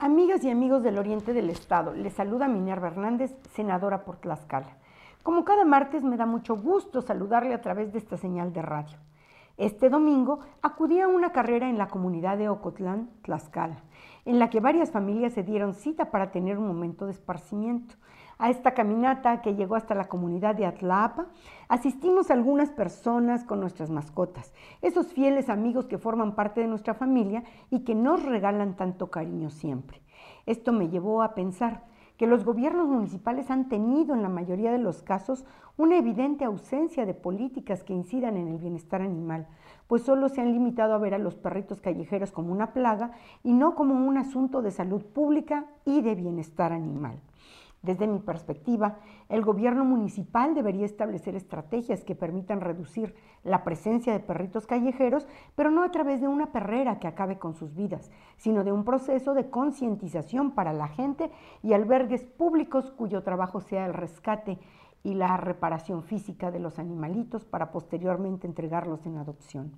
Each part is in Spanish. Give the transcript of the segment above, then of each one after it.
Amigas y amigos del Oriente del Estado, les saluda Minerva Hernández, senadora por Tlaxcala. Como cada martes me da mucho gusto saludarle a través de esta señal de radio. Este domingo acudí a una carrera en la comunidad de Ocotlán, Tlaxcala, en la que varias familias se dieron cita para tener un momento de esparcimiento. A esta caminata que llegó hasta la comunidad de Atlapa, asistimos algunas personas con nuestras mascotas, esos fieles amigos que forman parte de nuestra familia y que nos regalan tanto cariño siempre. Esto me llevó a pensar que los gobiernos municipales han tenido en la mayoría de los casos una evidente ausencia de políticas que incidan en el bienestar animal, pues solo se han limitado a ver a los perritos callejeros como una plaga y no como un asunto de salud pública y de bienestar animal. Desde mi perspectiva, el gobierno municipal debería establecer estrategias que permitan reducir la presencia de perritos callejeros, pero no a través de una perrera que acabe con sus vidas, sino de un proceso de concientización para la gente y albergues públicos cuyo trabajo sea el rescate y la reparación física de los animalitos para posteriormente entregarlos en adopción.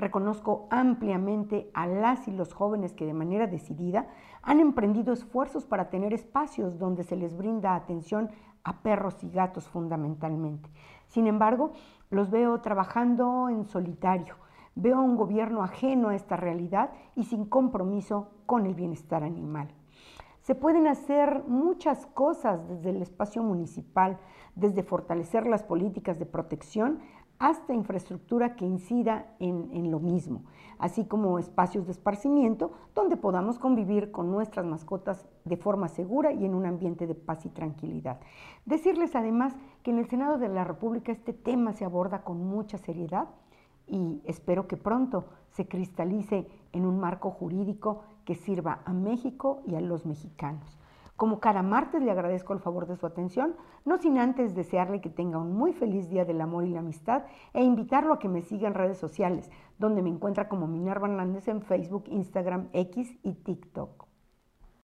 Reconozco ampliamente a las y los jóvenes que de manera decidida han emprendido esfuerzos para tener espacios donde se les brinda atención a perros y gatos fundamentalmente. Sin embargo, los veo trabajando en solitario. Veo a un gobierno ajeno a esta realidad y sin compromiso con el bienestar animal. Se pueden hacer muchas cosas desde el espacio municipal, desde fortalecer las políticas de protección hasta infraestructura que incida en, lo mismo, así como espacios de esparcimiento donde podamos convivir con nuestras mascotas de forma segura y en un ambiente de paz y tranquilidad. Decirles además que en el Senado de la República este tema se aborda con mucha seriedad y espero que pronto se cristalice en un marco jurídico que sirva a México y a los mexicanos. Como cada martes le agradezco el favor de su atención, no sin antes desearle que tenga un muy feliz día del amor y la amistad e invitarlo a que me siga en redes sociales, donde me encuentra como Minerva Hernández en Facebook, Instagram, X y TikTok.